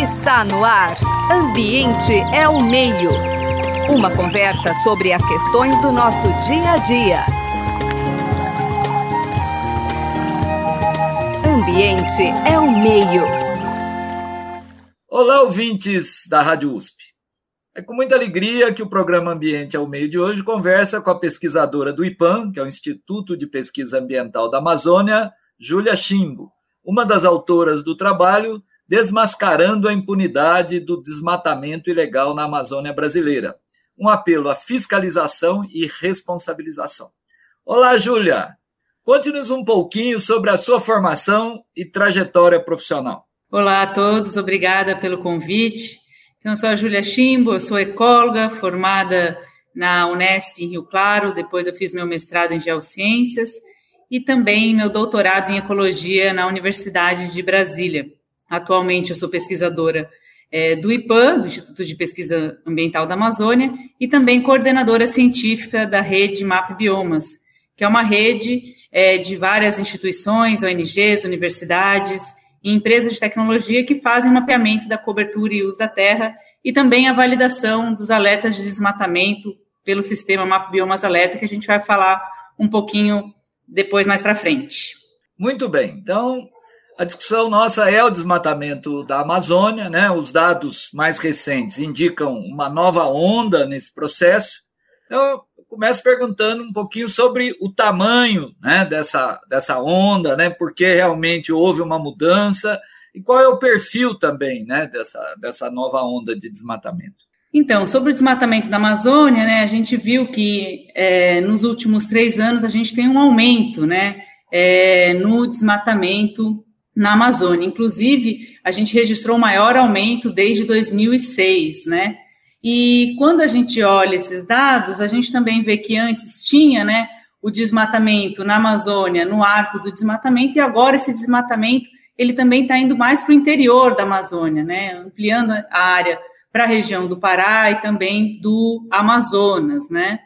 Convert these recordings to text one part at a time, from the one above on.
Está no ar. Ambiente é o meio. Uma conversa sobre as questões do nosso dia a dia. Ambiente é o meio. Olá, ouvintes da Rádio USP. É com muita alegria que o programa Ambiente ao Meio de hoje conversa com a pesquisadora do IPAM, que é o Instituto de Pesquisa Ambiental da Amazônia, Júlia Chimbo, uma das autoras do trabalho Desmascarando a Impunidade do Desmatamento Ilegal na Amazônia Brasileira. Um apelo à fiscalização e responsabilização. Olá, Júlia. Conte-nos um pouquinho sobre a sua formação e trajetória profissional. Olá a todos, obrigada pelo convite. Então, eu sou a Júlia Chimbo, eu sou ecóloga, formada na Unesp em Rio Claro, depois eu fiz meu mestrado em Geociências e também meu doutorado em Ecologia na Universidade de Brasília. Atualmente eu sou pesquisadora é, do IPAM, do Instituto de Pesquisa Ambiental da Amazônia, e também coordenadora científica da rede MAP Biomas, que é uma rede é, de várias instituições, ONGs, universidades e empresas de tecnologia que fazem mapeamento da cobertura e uso da terra e também a validação dos alertas de desmatamento pelo sistema Map Biomas Alerta, que a gente vai falar um pouquinho depois mais para frente. Muito bem. Então, a discussão nossa é o desmatamento da Amazônia, né? Os dados mais recentes indicam uma nova onda nesse processo. Então, eu começo perguntando um pouquinho sobre o tamanho né, dessa, dessa onda, né? Por que realmente houve uma mudança e qual é o perfil também né, dessa, dessa nova onda de desmatamento? Então, sobre o desmatamento da Amazônia, né, a gente viu que é, nos últimos três anos a gente tem um aumento né, é, no desmatamento na Amazônia. Inclusive, a gente registrou o maior aumento desde 2006, né? E quando a gente olha esses dados, a gente também vê que antes tinha, né, o desmatamento na Amazônia, no arco do desmatamento, e agora esse desmatamento ele também está indo mais para o interior da Amazônia, né, ampliando a área para a região do Pará e também do Amazonas, né.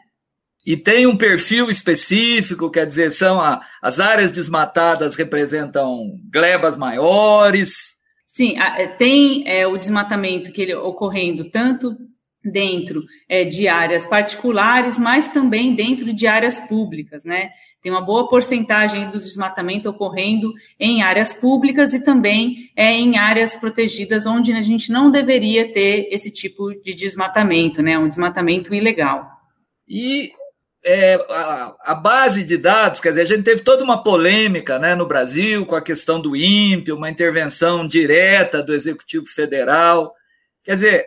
E tem um perfil específico, quer dizer, são a, as áreas desmatadas representam glebas maiores. Sim, tem é, o desmatamento que ele ocorrendo tanto dentro é, de áreas particulares, mas também dentro de áreas públicas, né? Tem uma boa porcentagem do desmatamento ocorrendo em áreas públicas e também é, em áreas protegidas onde a gente não deveria ter esse tipo de desmatamento, né? Um desmatamento ilegal. E é, a, a, base de dados, quer dizer, a gente teve toda uma polêmica né, no Brasil com a questão do INPE, uma intervenção direta do Executivo Federal. Quer dizer,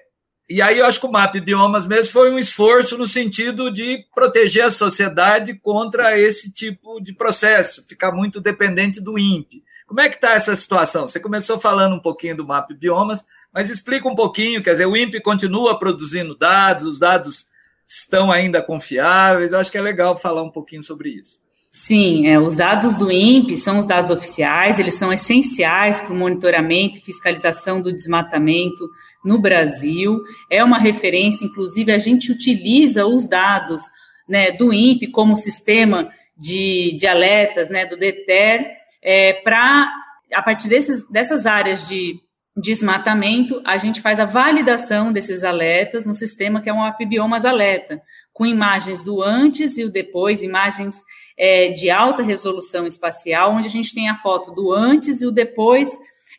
e aí eu acho que o MAP Biomas mesmo foi um esforço no sentido de proteger a sociedade contra esse tipo de processo, ficar muito dependente do INPE. Como é que está essa situação? Você começou falando um pouquinho do MAP Biomas, mas explica um pouquinho, quer dizer, o INPE continua produzindo dados, os dados estão ainda confiáveis, eu acho que é legal falar um pouquinho sobre isso. Sim, é, os dados do INPE são os dados oficiais, eles são essenciais para o monitoramento e fiscalização do desmatamento no Brasil. É uma referência, inclusive, a gente utiliza os dados né, do INPE como sistema de, de alertas né, do DETER é, para, a partir desses, dessas áreas de desmatamento, a gente faz a validação desses alertas no sistema que é um Apibiomas Alerta, com imagens do antes e o depois, imagens é, de alta resolução espacial, onde a gente tem a foto do antes e o depois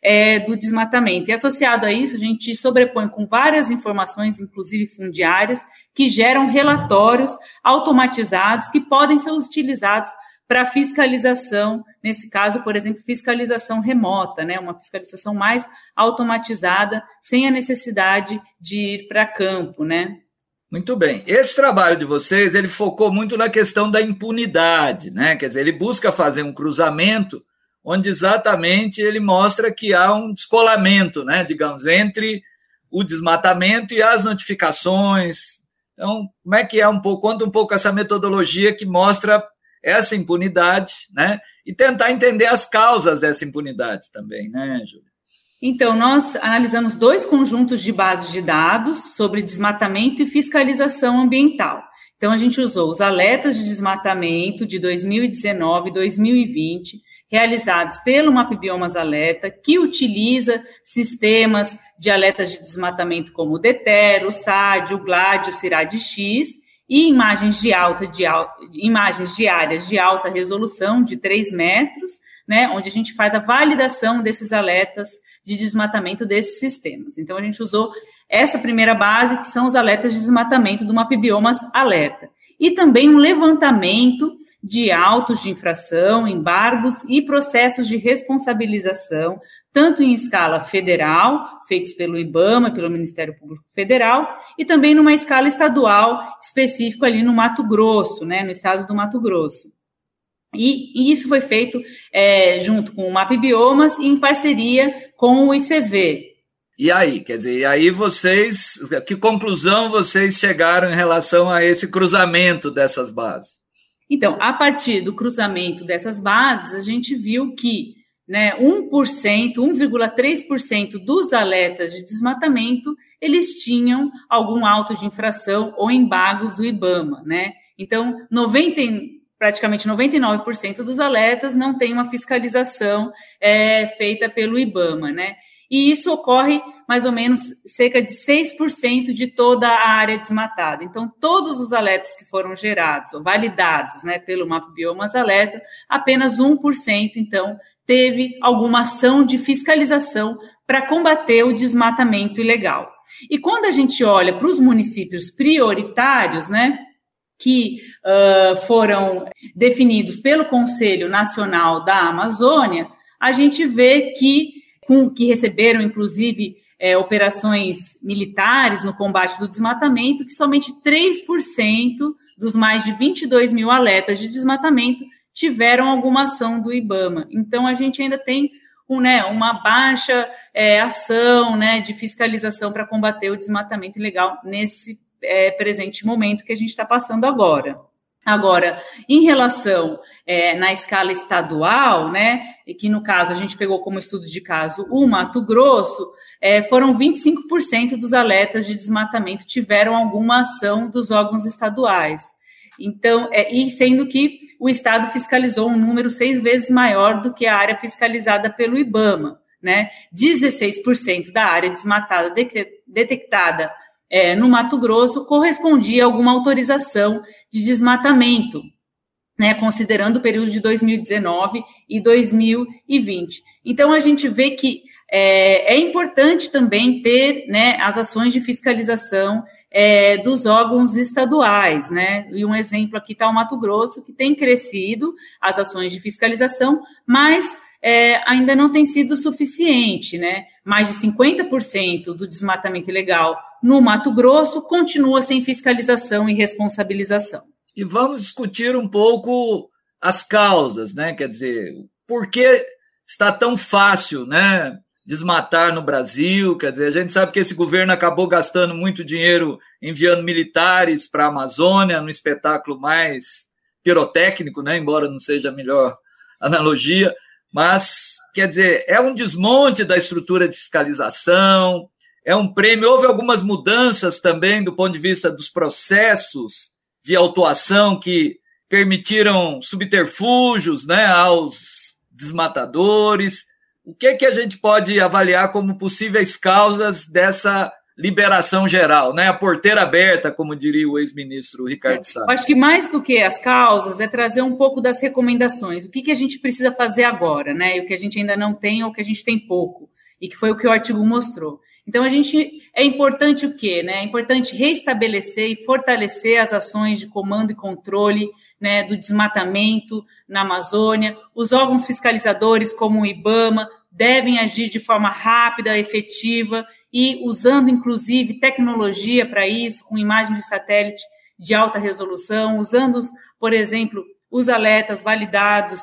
é, do desmatamento. E associado a isso, a gente sobrepõe com várias informações, inclusive fundiárias, que geram relatórios automatizados que podem ser utilizados para fiscalização, nesse caso, por exemplo, fiscalização remota, né, uma fiscalização mais automatizada, sem a necessidade de ir para campo, né? Muito bem. Esse trabalho de vocês, ele focou muito na questão da impunidade, né? Quer dizer, ele busca fazer um cruzamento onde exatamente ele mostra que há um descolamento, né, digamos, entre o desmatamento e as notificações. Então, como é que é um pouco, conta um pouco essa metodologia que mostra essa impunidade, né? E tentar entender as causas dessa impunidade também, né, Júlia? Então, nós analisamos dois conjuntos de bases de dados sobre desmatamento e fiscalização ambiental. Então, a gente usou os alertas de desmatamento de 2019 e 2020, realizados pelo MapBiomas Alerta, que utiliza sistemas de alertas de desmatamento como o DETER, o SAD, o GLAD, o CIRAD-X, e imagens de alta de imagens de áreas de alta resolução de 3 metros, né, onde a gente faz a validação desses alertas de desmatamento desses sistemas. Então a gente usou essa primeira base, que são os alertas de desmatamento do MapBiomas Alerta. E também um levantamento de autos de infração, embargos e processos de responsabilização, tanto em escala federal, feitos pelo IBAMA, pelo Ministério Público Federal, e também numa escala estadual, específico ali no Mato Grosso, né, no estado do Mato Grosso. E, e isso foi feito é, junto com o MAP Biomas e em parceria com o ICV, e aí, quer dizer, e aí vocês, que conclusão vocês chegaram em relação a esse cruzamento dessas bases? Então, a partir do cruzamento dessas bases, a gente viu que né, 1%, 1,3% dos alertas de desmatamento, eles tinham algum auto de infração ou embargos do IBAMA, né? Então, 90, praticamente 99% dos alertas não tem uma fiscalização é, feita pelo IBAMA, né? e isso ocorre mais ou menos cerca de 6% de toda a área desmatada. Então, todos os alertas que foram gerados ou validados né, pelo Mapa Biomas Alerta, apenas 1%, então, teve alguma ação de fiscalização para combater o desmatamento ilegal. E quando a gente olha para os municípios prioritários, né, que uh, foram definidos pelo Conselho Nacional da Amazônia, a gente vê que com, que receberam, inclusive, é, operações militares no combate do desmatamento, que somente 3% dos mais de 22 mil alertas de desmatamento tiveram alguma ação do IBAMA. Então, a gente ainda tem um, né, uma baixa é, ação né, de fiscalização para combater o desmatamento ilegal nesse é, presente momento que a gente está passando agora. Agora, em relação é, na escala estadual, né, que no caso a gente pegou como estudo de caso o Mato Grosso, é, foram 25% dos alertas de desmatamento tiveram alguma ação dos órgãos estaduais. Então, é, e sendo que o Estado fiscalizou um número seis vezes maior do que a área fiscalizada pelo IBAMA, né? 16% da área desmatada detectada é, no Mato Grosso correspondia a alguma autorização de desmatamento, né, considerando o período de 2019 e 2020. Então, a gente vê que é, é importante também ter né, as ações de fiscalização é, dos órgãos estaduais, né? E um exemplo aqui está o Mato Grosso, que tem crescido as ações de fiscalização, mas é, ainda não tem sido suficiente, né? Mais de 50% do desmatamento ilegal no Mato Grosso continua sem fiscalização e responsabilização. E vamos discutir um pouco as causas, né? Quer dizer, por que está tão fácil, né? Desmatar no Brasil, quer dizer, a gente sabe que esse governo acabou gastando muito dinheiro enviando militares para a Amazônia, no espetáculo mais pirotécnico, né? Embora não seja a melhor analogia, mas quer dizer, é um desmonte da estrutura de fiscalização, é um prêmio. Houve algumas mudanças também do ponto de vista dos processos de autuação que permitiram subterfúgios né, aos desmatadores. O que, é que a gente pode avaliar como possíveis causas dessa liberação geral, né? A porteira aberta, como diria o ex-ministro Ricardo Salles. Acho que mais do que as causas é trazer um pouco das recomendações. O que, que a gente precisa fazer agora, né? E o que a gente ainda não tem ou o que a gente tem pouco. E que foi o que o artigo mostrou. Então, a gente é importante o quê? Né? É importante restabelecer e fortalecer as ações de comando e controle né, do desmatamento na Amazônia. Os órgãos fiscalizadores, como o IBAMA, devem agir de forma rápida, efetiva e usando, inclusive, tecnologia para isso, com imagens de satélite de alta resolução, usando, por exemplo, os alertas validados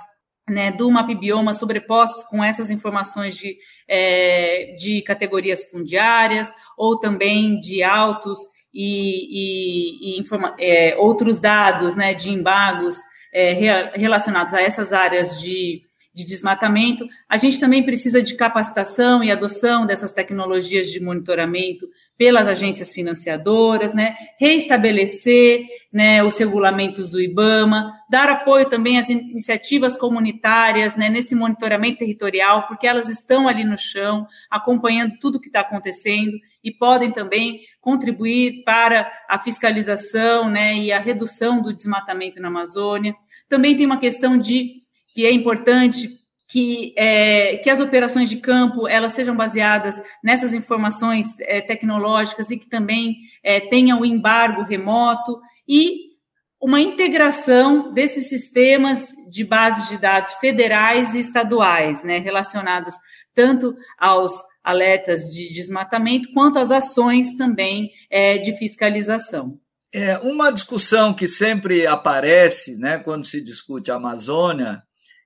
né, do MapBioma sobrepostos com essas informações de, é, de categorias fundiárias ou também de autos e, e, e informa, é, outros dados né, de embargos é, relacionados a essas áreas de, de desmatamento. A gente também precisa de capacitação e adoção dessas tecnologias de monitoramento pelas agências financiadoras, né, reestabelecer né, os regulamentos do IBAMA, dar apoio também às iniciativas comunitárias né, nesse monitoramento territorial, porque elas estão ali no chão, acompanhando tudo o que está acontecendo e podem também contribuir para a fiscalização né, e a redução do desmatamento na Amazônia. Também tem uma questão de que é importante que, é, que as operações de campo elas sejam baseadas nessas informações é, tecnológicas e que também é, tenham o embargo remoto e uma integração desses sistemas de bases de dados federais e estaduais, né, relacionadas tanto aos alertas de desmatamento quanto às ações também é, de fiscalização. É uma discussão que sempre aparece, né, quando se discute a Amazônia,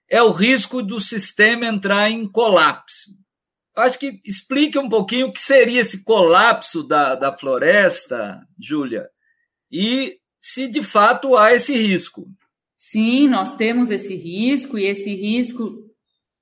é o risco do sistema entrar em colapso. Acho que explique um pouquinho o que seria esse colapso da, da floresta, Júlia, e se de fato há esse risco. Sim, nós temos esse risco, e esse risco,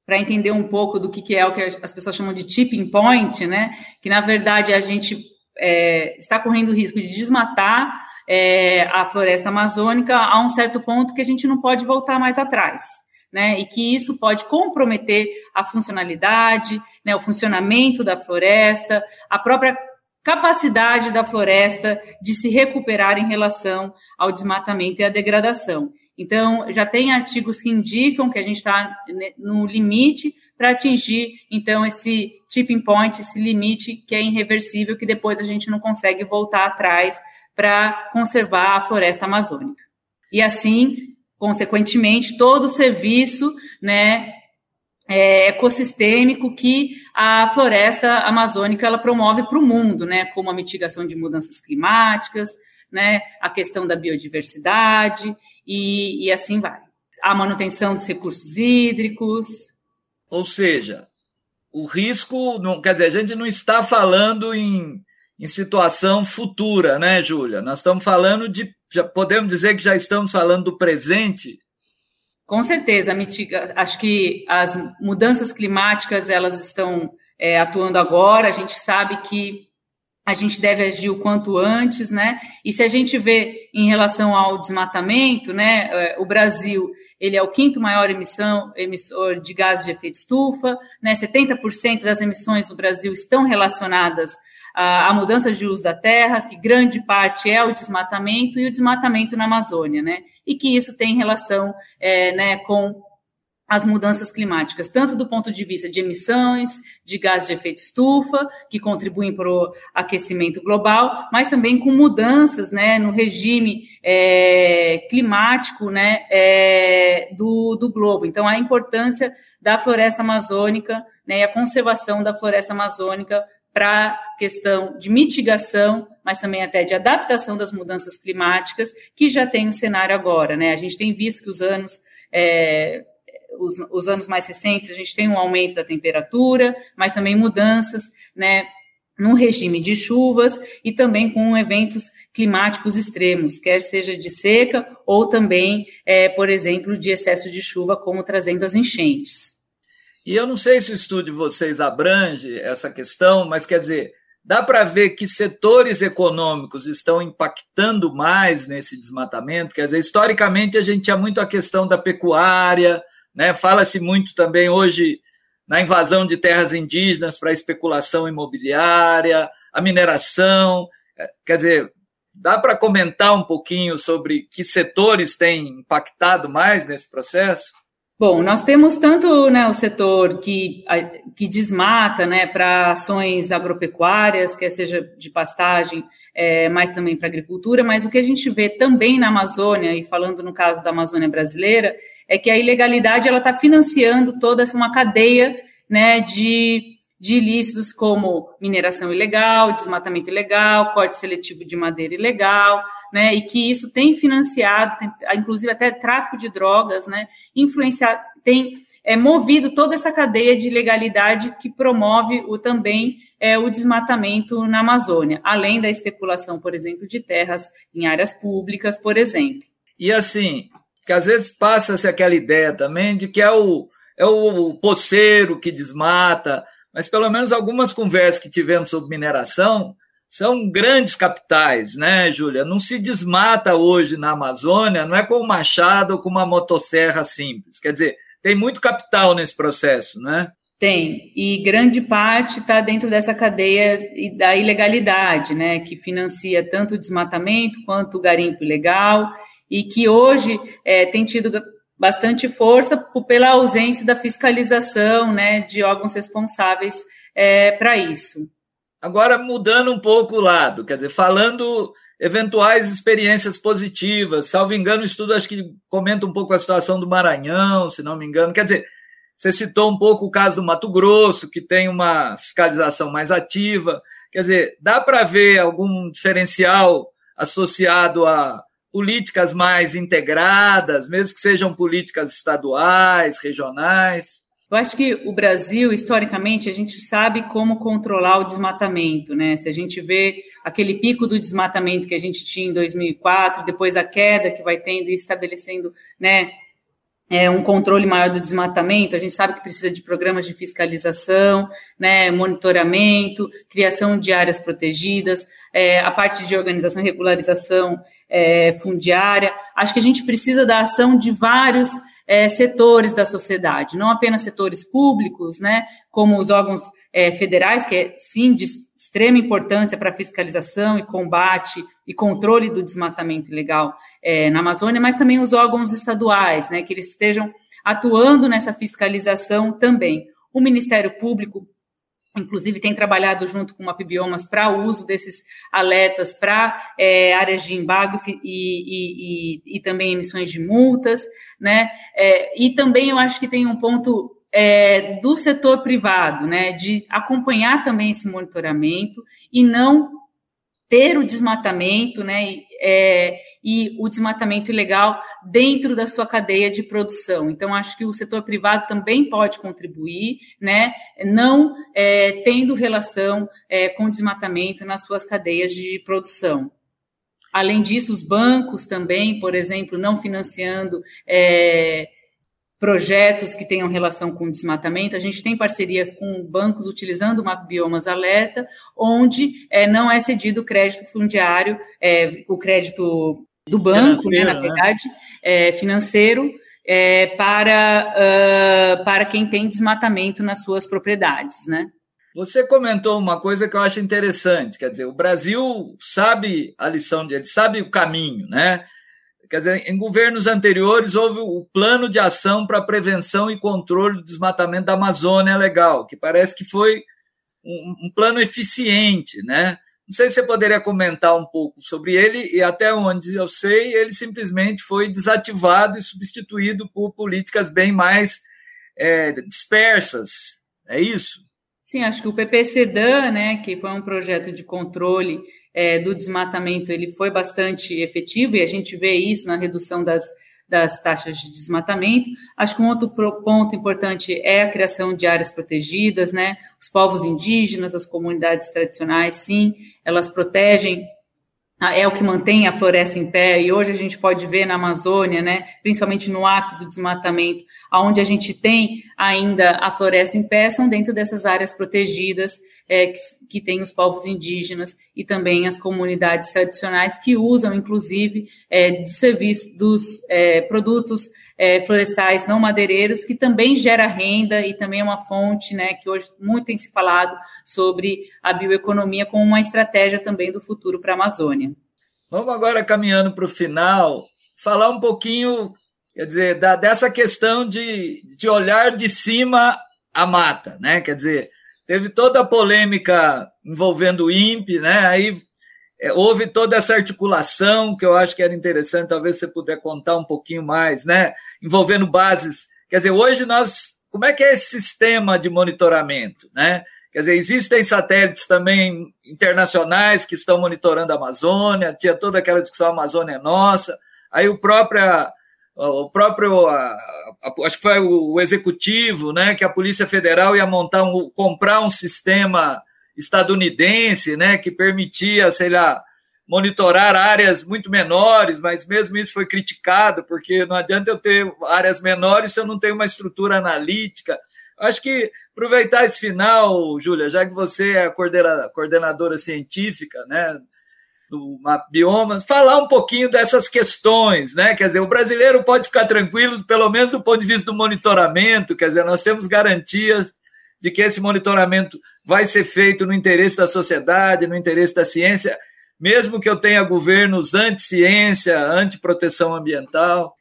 para entender um pouco do que, é o que as pessoas chamam de tipping point, né? Que na verdade a gente é, está correndo o risco de desmatar é, a floresta amazônica a um certo ponto que a gente não pode voltar mais atrás né? E que isso pode comprometer a funcionalidade, né, o funcionamento da floresta, a própria capacidade da floresta de se recuperar em relação ao desmatamento e à degradação. Então, já tem artigos que indicam que a gente está no limite para atingir, então, esse tipping point, esse limite que é irreversível, que depois a gente não consegue voltar atrás para conservar a floresta amazônica. E assim, consequentemente, todo o serviço né, é, ecossistêmico que a floresta amazônica ela promove para o mundo, né, como a mitigação de mudanças climáticas, né, a questão da biodiversidade e, e assim vai. A manutenção dos recursos hídricos. Ou seja, o risco, não, quer dizer, a gente não está falando em, em situação futura, né, Júlia? Nós estamos falando de já podemos dizer que já estamos falando do presente? Com certeza, mitiga, acho que as mudanças climáticas elas estão é, atuando agora. A gente sabe que a gente deve agir o quanto antes, né? E se a gente vê em relação ao desmatamento, né, é, o Brasil ele é o quinto maior emissão, emissor de gases de efeito estufa, né? 70% das emissões no Brasil estão relacionadas à mudança de uso da terra, que grande parte é o desmatamento e o desmatamento na Amazônia, né? E que isso tem relação é, né, com as mudanças climáticas, tanto do ponto de vista de emissões de gases de efeito estufa, que contribuem para o aquecimento global, mas também com mudanças né, no regime é, climático né, é, do, do globo. Então, a importância da floresta amazônica né, e a conservação da floresta amazônica para a questão de mitigação, mas também até de adaptação das mudanças climáticas, que já tem um cenário agora. Né? A gente tem visto que os anos. É, os, os, anos mais recentes, a gente tem um aumento da temperatura, mas também mudanças, né, no regime de chuvas e também com eventos climáticos extremos, quer seja de seca ou também, é, por exemplo, de excesso de chuva, como trazendo as enchentes. E eu não sei se o estudo de vocês abrange essa questão, mas quer dizer, dá para ver que setores econômicos estão impactando mais nesse desmatamento? Quer dizer, historicamente a gente tinha muito a questão da pecuária, né? Fala-se muito também hoje na invasão de terras indígenas para especulação imobiliária, a mineração. Quer dizer, dá para comentar um pouquinho sobre que setores têm impactado mais nesse processo? Bom, nós temos tanto né, o setor que, que desmata né, para ações agropecuárias, quer seja de pastagem, é, mas também para agricultura, mas o que a gente vê também na Amazônia, e falando no caso da Amazônia brasileira, é que a ilegalidade ela está financiando toda uma cadeia né, de, de ilícitos como mineração ilegal, desmatamento ilegal, corte seletivo de madeira ilegal, né, e que isso tem financiado, tem, inclusive até tráfico de drogas, né, influenciado, tem é, movido toda essa cadeia de ilegalidade que promove o também é, o desmatamento na Amazônia, além da especulação, por exemplo, de terras em áreas públicas, por exemplo. E assim, que às vezes passa-se aquela ideia também de que é o, é o poceiro que desmata, mas pelo menos algumas conversas que tivemos sobre mineração, são grandes capitais, né, Júlia? Não se desmata hoje na Amazônia, não é com o machado ou com uma motosserra simples. Quer dizer, tem muito capital nesse processo, né? Tem, e grande parte está dentro dessa cadeia da ilegalidade, né, que financia tanto o desmatamento quanto o garimpo ilegal, e que hoje é, tem tido bastante força pela ausência da fiscalização né, de órgãos responsáveis é, para isso. Agora, mudando um pouco o lado, quer dizer, falando eventuais experiências positivas, salvo engano, o estudo acho que comenta um pouco a situação do Maranhão, se não me engano, quer dizer, você citou um pouco o caso do Mato Grosso, que tem uma fiscalização mais ativa, quer dizer, dá para ver algum diferencial associado a políticas mais integradas, mesmo que sejam políticas estaduais, regionais? Eu acho que o Brasil, historicamente, a gente sabe como controlar o desmatamento, né? Se a gente vê aquele pico do desmatamento que a gente tinha em 2004, depois a queda que vai tendo e estabelecendo, né, é, um controle maior do desmatamento, a gente sabe que precisa de programas de fiscalização, né, monitoramento, criação de áreas protegidas, é, a parte de organização e regularização é, fundiária. Acho que a gente precisa da ação de vários é, setores da sociedade, não apenas setores públicos, né, como os órgãos é, federais, que é sim de extrema importância para fiscalização e combate e controle do desmatamento ilegal é, na Amazônia, mas também os órgãos estaduais, né, que eles estejam atuando nessa fiscalização também. O Ministério Público, inclusive, tem trabalhado junto com o Mapbiomas para uso desses alertas para é, áreas de embargo e, e, e, e, também emissões de multas, né? É, e também eu acho que tem um ponto é, do setor privado, né, de acompanhar também esse monitoramento e não ter o desmatamento, né, é, e o desmatamento ilegal dentro da sua cadeia de produção. Então, acho que o setor privado também pode contribuir, né, não é, tendo relação é, com o desmatamento nas suas cadeias de produção. Além disso, os bancos também, por exemplo, não financiando é, projetos que tenham relação com desmatamento. A gente tem parcerias com bancos utilizando o Map Biomas Alerta, onde é, não é cedido crédito fundiário, é, o crédito do banco, né, na né? verdade, né? é, financeiro, é, para, uh, para quem tem desmatamento nas suas propriedades, né? Você comentou uma coisa que eu acho interessante, quer dizer, o Brasil sabe a lição dele, sabe o caminho, né? Quer dizer, em governos anteriores houve o plano de ação para prevenção e controle do desmatamento da Amazônia legal, que parece que foi um, um, plano eficiente, né? Não sei se você poderia comentar um pouco sobre ele, e até onde eu sei, ele simplesmente foi desativado e substituído por políticas bem mais é, dispersas. É isso? Sim, acho que o PPCDAN, né, que foi um projeto de controle é, do desmatamento, ele foi bastante efetivo e a gente vê isso na redução das, das taxas de desmatamento. Acho que um outro ponto importante é a criação de áreas protegidas, né? Os povos indígenas, as comunidades tradicionais, sim, elas protegem é o que mantém a floresta em pé, e hoje a gente pode ver na Amazônia, né, principalmente no ato do desmatamento, onde a gente tem ainda a floresta em pé, são dentro dessas áreas protegidas é, que, que tem os povos indígenas e também as comunidades tradicionais que usam, inclusive, é, de serviço dos é, produtos é, florestais não madeireiros, que também gera renda e também é uma fonte, né, que hoje muito tem se falado sobre a bioeconomia como uma estratégia também do futuro para a Amazônia. Vamos agora caminhando para o final, falar um pouquinho, quer dizer, da, dessa questão de, de olhar de cima a mata, né? Quer dizer, teve toda a polêmica envolvendo o INPE, né? Aí é, houve toda essa articulação que eu acho que era interessante, talvez você puder contar um pouquinho mais, né? Envolvendo bases. Quer dizer, hoje nós. Como é que é esse sistema de monitoramento, né? Quer dizer, existem satélites também internacionais que estão monitorando a Amazônia, tinha toda aquela discussão, a Amazônia é nossa. Aí o próprio, o próprio acho que foi o, executivo, né, que a Polícia Federal ia montar um, comprar um sistema estadunidense, né, que permitia, sei lá, monitorar áreas muito menores, mas mesmo isso foi criticado, porque não adianta eu ter áreas menores se eu não tenho uma estrutura analítica. Acho que aproveitar esse final, Júlia, já que você é a coordenadora científica, né, do bioma, falar um pouquinho dessas questões, né? Quer dizer, o brasileiro pode ficar tranquilo, pelo menos do ponto de vista do monitoramento, quer dizer, nós temos garantias de que esse monitoramento vai ser feito no interesse da sociedade, no interesse da ciência, mesmo que eu tenha governos anti-ciência, anti-proteção ambiental.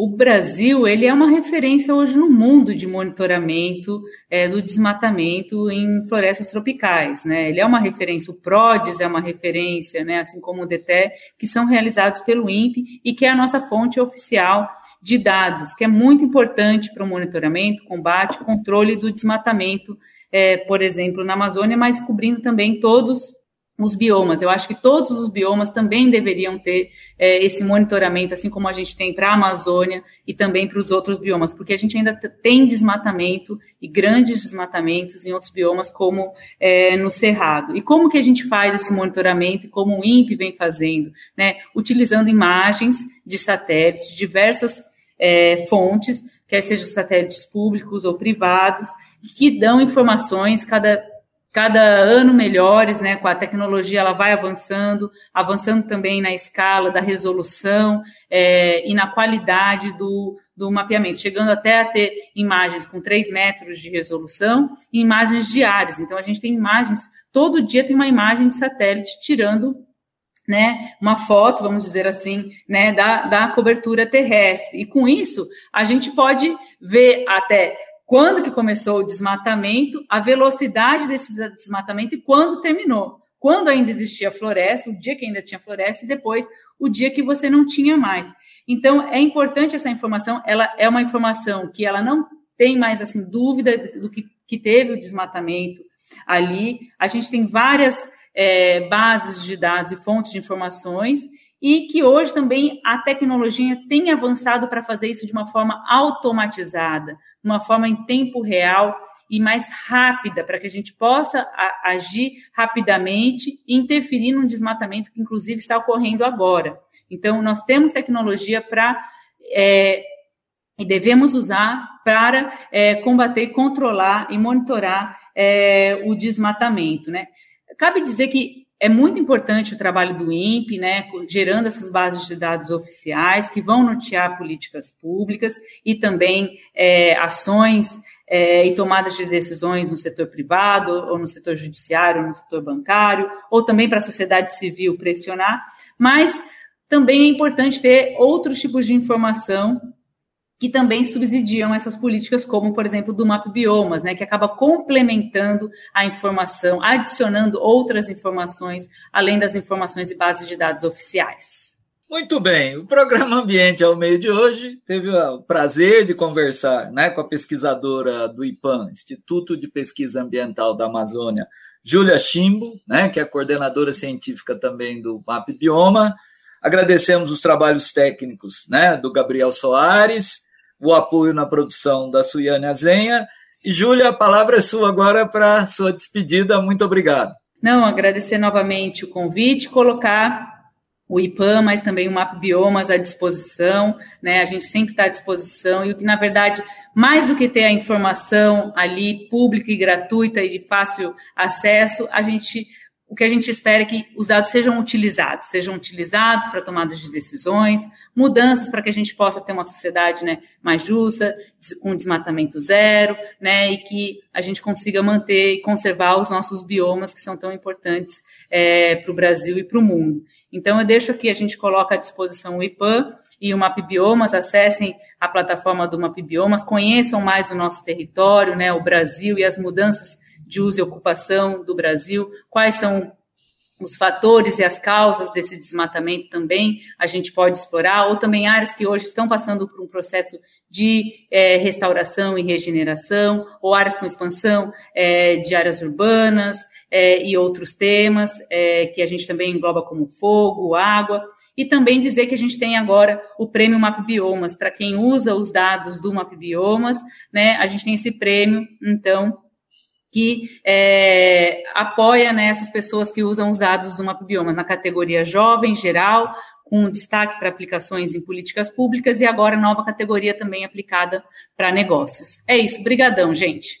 O Brasil ele é uma referência hoje no mundo de monitoramento é, do desmatamento em florestas tropicais. Né? Ele é uma referência, o PRODES é uma referência, né? assim como o DETE, que são realizados pelo INPE e que é a nossa fonte oficial de dados, que é muito importante para o monitoramento, combate, controle do desmatamento, é, por exemplo, na Amazônia, mas cobrindo também todos os biomas. Eu acho que todos os biomas também deveriam ter é, esse monitoramento, assim como a gente tem para a Amazônia e também para os outros biomas, porque a gente ainda tem desmatamento e grandes desmatamentos em outros biomas, como é, no Cerrado. E como que a gente faz esse monitoramento e como o INPE vem fazendo? Né? Utilizando imagens de satélites, de diversas é, fontes, quer sejam satélites públicos ou privados, que dão informações cada cada ano melhores, né? Com a tecnologia ela vai avançando, avançando também na escala da resolução é, e na qualidade do, do mapeamento, chegando até a ter imagens com 3 metros de resolução e imagens diárias. Então, a gente tem imagens, todo dia tem uma imagem de satélite tirando né, uma foto, vamos dizer assim, né, da, da cobertura terrestre. E com isso, a gente pode ver até quando que começou o desmatamento, a velocidade desse desmatamento e quando terminou. Quando ainda existia floresta, o dia que ainda tinha floresta e depois o dia que você não tinha mais. Então é importante essa informação, ela é uma informação que ela não tem mais assim dúvida do que, que teve o desmatamento ali. A gente tem várias é, bases de dados e fontes de informações e que hoje também a tecnologia tem avançado para fazer isso de uma forma automatizada, uma forma em tempo real e mais rápida, para que a gente possa agir rapidamente e interferir num desmatamento que, inclusive, está ocorrendo agora. Então, nós temos tecnologia para. É, e devemos usar para é, combater, controlar e monitorar é, o desmatamento. Né? Cabe dizer que é muito importante o trabalho do INPE, né, gerando essas bases de dados oficiais que vão nortear políticas públicas e também é, ações é, e tomadas de decisões no setor privado, ou no setor judiciário, ou no setor bancário, ou também para a sociedade civil pressionar, mas também é importante ter outros tipos de informação que também subsidiam essas políticas, como, por exemplo, do Map Biomas, né, que acaba complementando a informação, adicionando outras informações, além das informações e bases de dados oficiais. Muito bem, o programa Ambiente ao meio de hoje teve o prazer de conversar né, com a pesquisadora do IPAM, Instituto de Pesquisa Ambiental da Amazônia, Júlia Chimbo, né, que é coordenadora científica também do MAP Bioma. Agradecemos os trabalhos técnicos né, do Gabriel Soares, o apoio na produção da Suiane Azenha. E, Júlia, a palavra é sua agora para sua despedida. Muito obrigado. Não, agradecer novamente o convite, colocar o IPAM, mas também o MAP Biomas à disposição, né? A gente sempre está à disposição e o que, na verdade, mais do que ter a informação ali pública e gratuita e de fácil acesso, a gente o que a gente espera é que os dados sejam utilizados, sejam utilizados para tomadas de decisões, mudanças para que a gente possa ter uma sociedade né, mais justa, com desmatamento zero, né, e que a gente consiga manter e conservar os nossos biomas que são tão importantes é, para o Brasil e para o mundo. Então, eu deixo aqui, a gente coloca à disposição o IPAM e o Map Biomas, acessem a plataforma do Map Biomas, conheçam mais o nosso território, né, o Brasil e as mudanças de uso e ocupação do Brasil, quais são os fatores e as causas desse desmatamento também a gente pode explorar, ou também áreas que hoje estão passando por um processo de é, restauração e regeneração, ou áreas com expansão é, de áreas urbanas é, e outros temas que a gente também engloba como fogo, água, e também dizer que a gente tem agora o prêmio Map Biomas, para quem usa os dados do Map Biomas, né, a gente tem esse prêmio, então, que é, apoia né, essas pessoas que usam os dados do Mapbiomas na categoria jovem, geral, com destaque para aplicações em políticas públicas e agora nova categoria também aplicada para negócios. É isso, brigadão, gente.